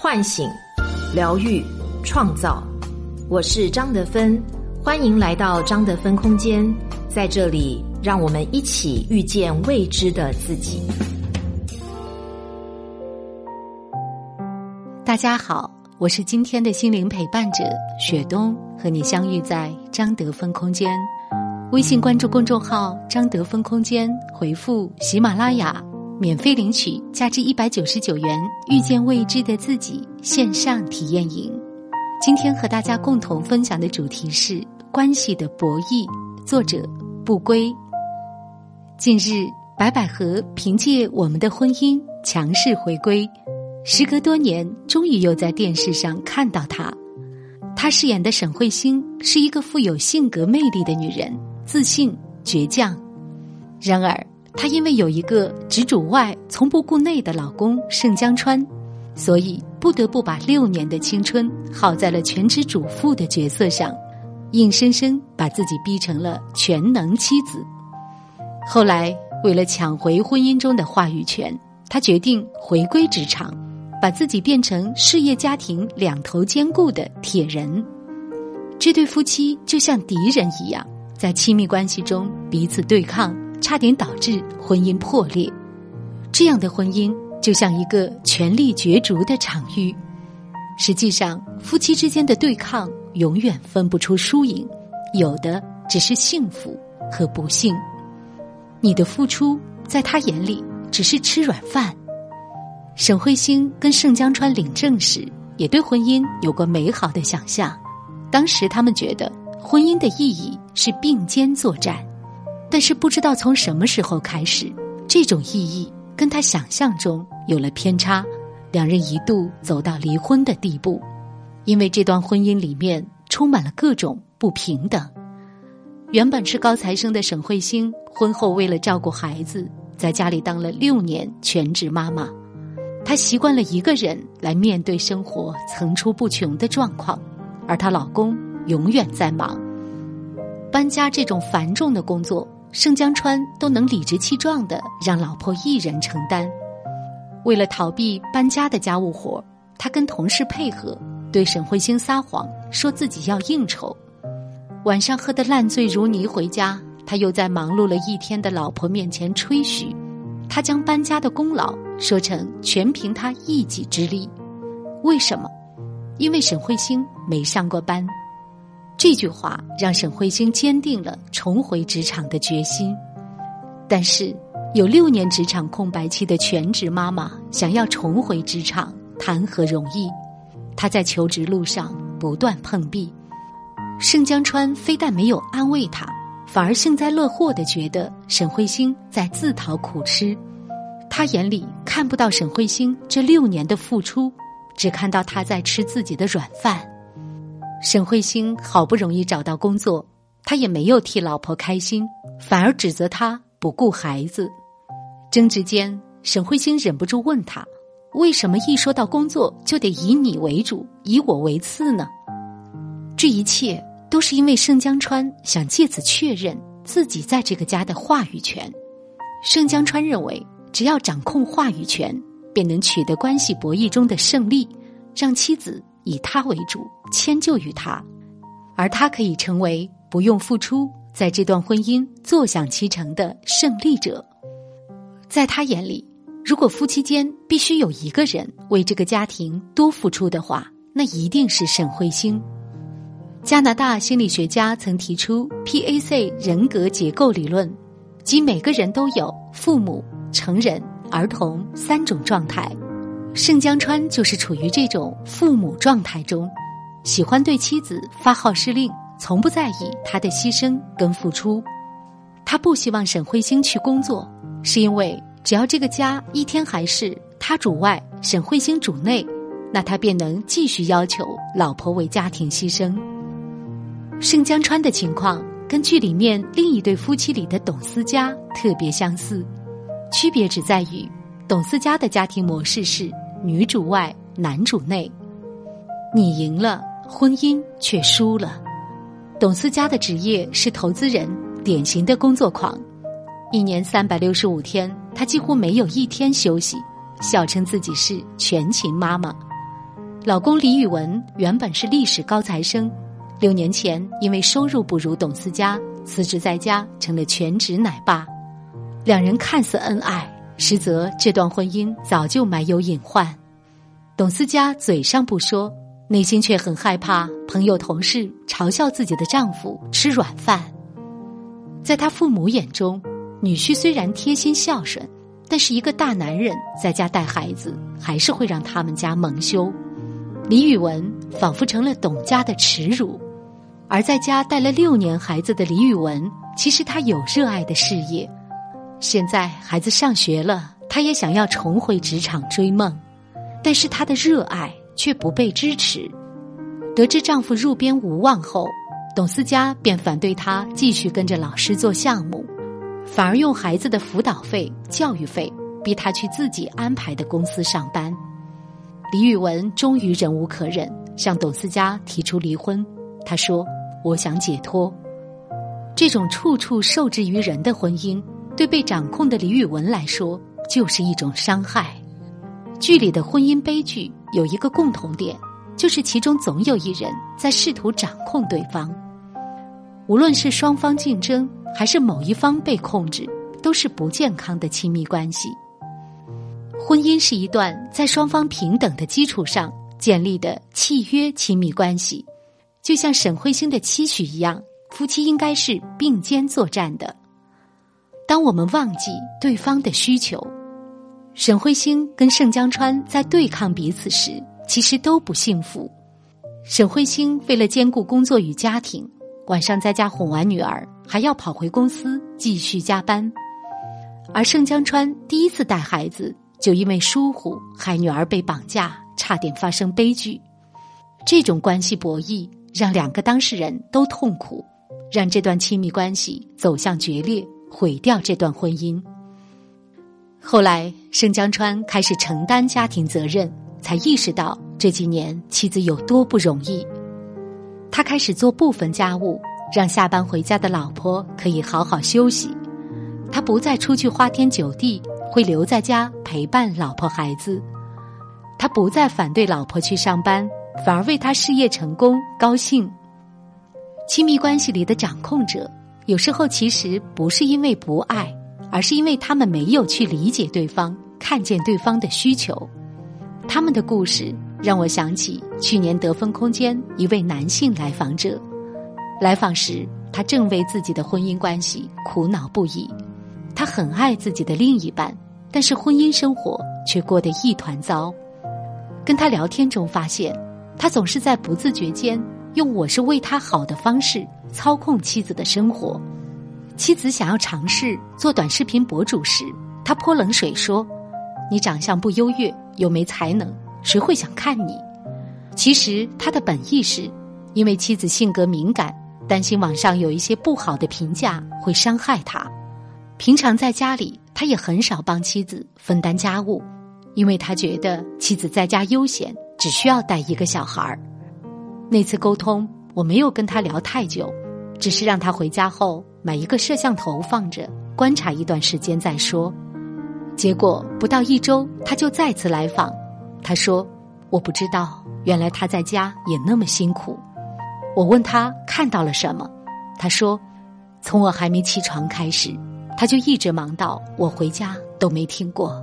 唤醒、疗愈、创造。我是张德芬，欢迎来到张德芬空间。在这里，让我们一起遇见未知的自己。大家好，我是今天的心灵陪伴者雪冬，和你相遇在张德芬空间。微信关注公众号“张德芬空间”，回复“喜马拉雅”。免费领取价值一百九十九元《遇见未知的自己》线上体验营。今天和大家共同分享的主题是关系的博弈。作者不归。近日，白百合凭借《我们的婚姻》强势回归，时隔多年，终于又在电视上看到她。她饰演的沈慧星是一个富有性格魅力的女人，自信倔强。然而。她因为有一个只主外从不顾内的老公盛江川，所以不得不把六年的青春耗在了全职主妇的角色上，硬生生把自己逼成了全能妻子。后来，为了抢回婚姻中的话语权，她决定回归职场，把自己变成事业家庭两头兼顾的铁人。这对夫妻就像敌人一样，在亲密关系中彼此对抗。差点导致婚姻破裂，这样的婚姻就像一个权力角逐的场域。实际上，夫妻之间的对抗永远分不出输赢，有的只是幸福和不幸。你的付出在他眼里只是吃软饭。沈慧星跟盛江川领证时，也对婚姻有过美好的想象。当时他们觉得婚姻的意义是并肩作战。但是不知道从什么时候开始，这种意义跟他想象中有了偏差，两人一度走到离婚的地步，因为这段婚姻里面充满了各种不平等。原本是高材生的沈慧星，婚后为了照顾孩子，在家里当了六年全职妈妈，她习惯了一个人来面对生活层出不穷的状况，而她老公永远在忙，搬家这种繁重的工作。盛江川都能理直气壮的让老婆一人承担。为了逃避搬家的家务活，他跟同事配合，对沈慧星撒谎，说自己要应酬。晚上喝得烂醉如泥回家，他又在忙碌了一天的老婆面前吹嘘，他将搬家的功劳说成全凭他一己之力。为什么？因为沈慧星没上过班。这句话让沈慧星坚定了重回职场的决心，但是有六年职场空白期的全职妈妈想要重回职场，谈何容易？她在求职路上不断碰壁，盛江川非但没有安慰她，反而幸灾乐祸的觉得沈慧星在自讨苦吃，他眼里看不到沈慧星这六年的付出，只看到她在吃自己的软饭。沈慧星好不容易找到工作，他也没有替老婆开心，反而指责他不顾孩子。争执间，沈慧星忍不住问他：“为什么一说到工作就得以你为主，以我为次呢？”这一切都是因为盛江川想借此确认自己在这个家的话语权。盛江川认为，只要掌控话语权，便能取得关系博弈中的胜利，让妻子。以他为主，迁就于他，而他可以成为不用付出，在这段婚姻坐享其成的胜利者。在他眼里，如果夫妻间必须有一个人为这个家庭多付出的话，那一定是沈慧星。加拿大心理学家曾提出 PAC 人格结构理论，即每个人都有父母、成人、儿童三种状态。盛江川就是处于这种父母状态中，喜欢对妻子发号施令，从不在意他的牺牲跟付出。他不希望沈慧星去工作，是因为只要这个家一天还是他主外，沈慧星主内，那他便能继续要求老婆为家庭牺牲。盛江川的情况跟剧里面另一对夫妻里的董思佳特别相似，区别只在于。董思佳的家庭模式是女主外男主内，你赢了，婚姻却输了。董思佳的职业是投资人，典型的工作狂，一年三百六十五天，她几乎没有一天休息，笑称自己是全勤妈妈。老公李宇文原本是历史高材生，六年前因为收入不如董思佳，辞职在家成了全职奶爸。两人看似恩爱，实则这段婚姻早就埋有隐患。董思佳嘴上不说，内心却很害怕朋友同事嘲笑自己的丈夫吃软饭。在他父母眼中，女婿虽然贴心孝顺，但是一个大男人在家带孩子，还是会让他们家蒙羞。李宇文仿佛成了董家的耻辱，而在家带了六年孩子的李宇文，其实他有热爱的事业。现在孩子上学了，他也想要重回职场追梦，但是他的热爱却不被支持。得知丈夫入编无望后，董思佳便反对他继续跟着老师做项目，反而用孩子的辅导费、教育费逼他去自己安排的公司上班。李宇文终于忍无可忍，向董思佳提出离婚。他说：“我想解脱。”这种处处受制于人的婚姻，对被掌控的李宇文来说，就是一种伤害。剧里的婚姻悲剧有一个共同点，就是其中总有一人在试图掌控对方。无论是双方竞争，还是某一方被控制，都是不健康的亲密关系。婚姻是一段在双方平等的基础上建立的契约亲密关系，就像沈慧星的期许一样，夫妻应该是并肩作战的。当我们忘记对方的需求，沈慧星跟盛江川在对抗彼此时，其实都不幸福。沈慧星为了兼顾工作与家庭，晚上在家哄完女儿，还要跑回公司继续加班，而盛江川第一次带孩子。就因为疏忽，害女儿被绑架，差点发生悲剧。这种关系博弈让两个当事人都痛苦，让这段亲密关系走向决裂，毁掉这段婚姻。后来，盛江川开始承担家庭责任，才意识到这几年妻子有多不容易。他开始做部分家务，让下班回家的老婆可以好好休息。他不再出去花天酒地。会留在家陪伴老婆孩子，他不再反对老婆去上班，反而为他事业成功高兴。亲密关系里的掌控者，有时候其实不是因为不爱，而是因为他们没有去理解对方，看见对方的需求。他们的故事让我想起去年得分空间一位男性来访者，来访时他正为自己的婚姻关系苦恼不已。他很爱自己的另一半，但是婚姻生活却过得一团糟。跟他聊天中发现，他总是在不自觉间用“我是为他好”的方式操控妻子的生活。妻子想要尝试做短视频博主时，他泼冷水说：“你长相不优越，又没才能，谁会想看你？”其实他的本意是，因为妻子性格敏感，担心网上有一些不好的评价会伤害他。平常在家里，他也很少帮妻子分担家务，因为他觉得妻子在家悠闲，只需要带一个小孩儿。那次沟通，我没有跟他聊太久，只是让他回家后买一个摄像头放着，观察一段时间再说。结果不到一周，他就再次来访。他说：“我不知道，原来他在家也那么辛苦。”我问他看到了什么，他说：“从我还没起床开始。”他就一直忙到我回家都没听过。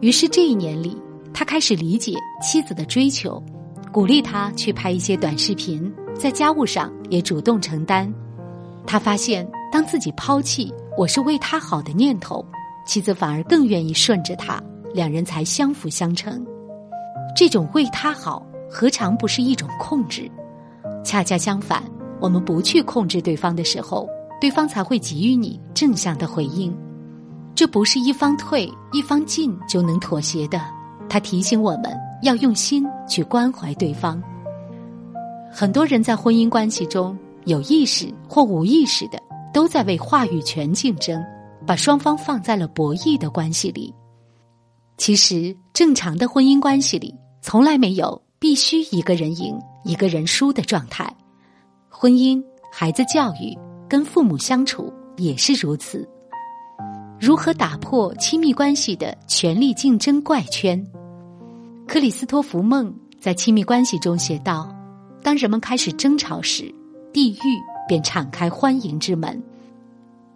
于是这一年里，他开始理解妻子的追求，鼓励他去拍一些短视频，在家务上也主动承担。他发现，当自己抛弃“我是为他好”的念头，妻子反而更愿意顺着他，两人才相辅相成。这种为他好，何尝不是一种控制？恰恰相反，我们不去控制对方的时候。对方才会给予你正向的回应，这不是一方退一方进就能妥协的。他提醒我们要用心去关怀对方。很多人在婚姻关系中有意识或无意识的都在为话语权竞争，把双方放在了博弈的关系里。其实，正常的婚姻关系里从来没有必须一个人赢一个人输的状态。婚姻、孩子教育。跟父母相处也是如此。如何打破亲密关系的权力竞争怪圈？克里斯托弗·梦在亲密关系中写道：“当人们开始争吵时，地狱便敞开欢迎之门。”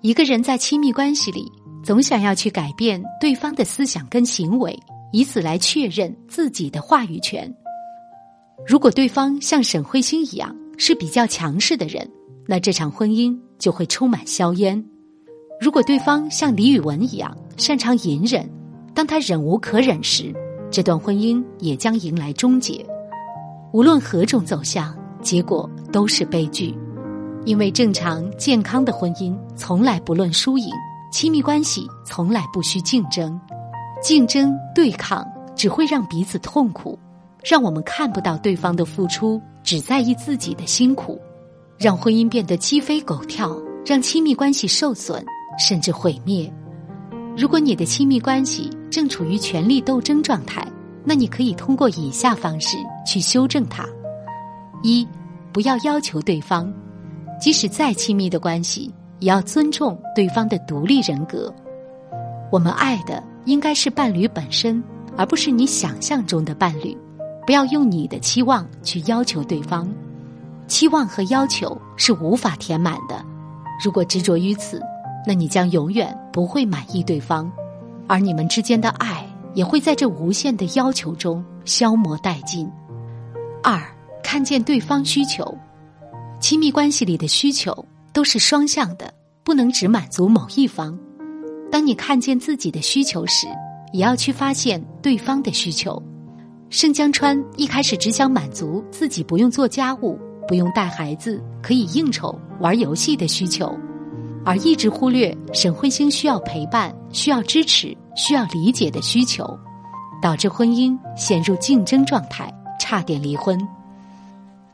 一个人在亲密关系里，总想要去改变对方的思想跟行为，以此来确认自己的话语权。如果对方像沈慧星一样是比较强势的人，那这场婚姻就会充满硝烟；如果对方像李宇文一样擅长隐忍，当他忍无可忍时，这段婚姻也将迎来终结。无论何种走向，结果都是悲剧。因为正常健康的婚姻从来不论输赢，亲密关系从来不需竞争，竞争对抗只会让彼此痛苦，让我们看不到对方的付出，只在意自己的辛苦，让婚姻变得鸡飞狗跳，让亲密关系受损甚至毁灭。如果你的亲密关系正处于权力斗争状态，那你可以通过以下方式去修正它：一，不要要求对方。即使再亲密的关系，也要尊重对方的独立人格。我们爱的应该是伴侣本身，而不是你想象中的伴侣。不要用你的期望去要求对方，期望和要求是无法填满的。如果执着于此，那你将永远不会满意对方，而你们之间的爱也会在这无限的要求中消磨殆尽。二，看见对方需求。亲密关系里的需求都是双向的，不能只满足某一方。当你看见自己的需求时，也要去发现对方的需求。盛江川一开始只想满足自己不用做家务、不用带孩子、可以应酬、玩游戏的需求，而一直忽略沈慧星需要陪伴、需要支持、需要理解的需求，导致婚姻陷入竞争状态，差点离婚。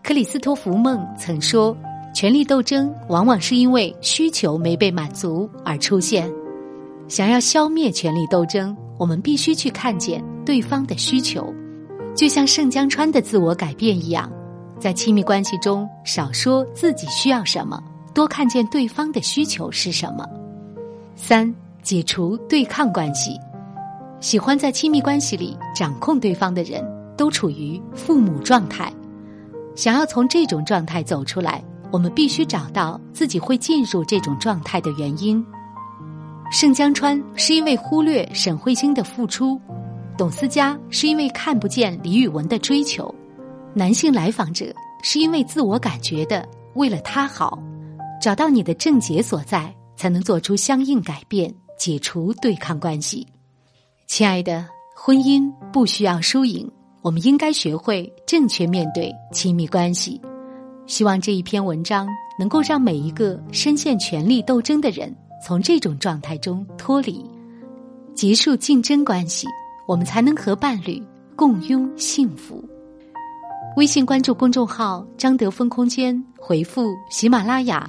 克里斯托弗·梦曾说：“权力斗争往往是因为需求没被满足而出现。想要消灭权力斗争，我们必须去看见对方的需求，就像盛江川的自我改变一样，在亲密关系中少说自己需要什么，多看见对方的需求是什么。”三、解除对抗关系。喜欢在亲密关系里掌控对方的人，都处于父母状态。想要从这种状态走出来，我们必须找到自己会进入这种状态的原因。盛江川是因为忽略沈慧星的付出，董思佳是因为看不见李宇文的追求，男性来访者是因为自我感觉的为了他好。找到你的症结所在，才能做出相应改变，解除对抗关系。亲爱的，婚姻不需要输赢。我们应该学会正确面对亲密关系。希望这一篇文章能够让每一个深陷权力斗争的人从这种状态中脱离，结束竞争关系，我们才能和伴侣共拥幸福。微信关注公众号“张德芬空间”，回复“喜马拉雅”，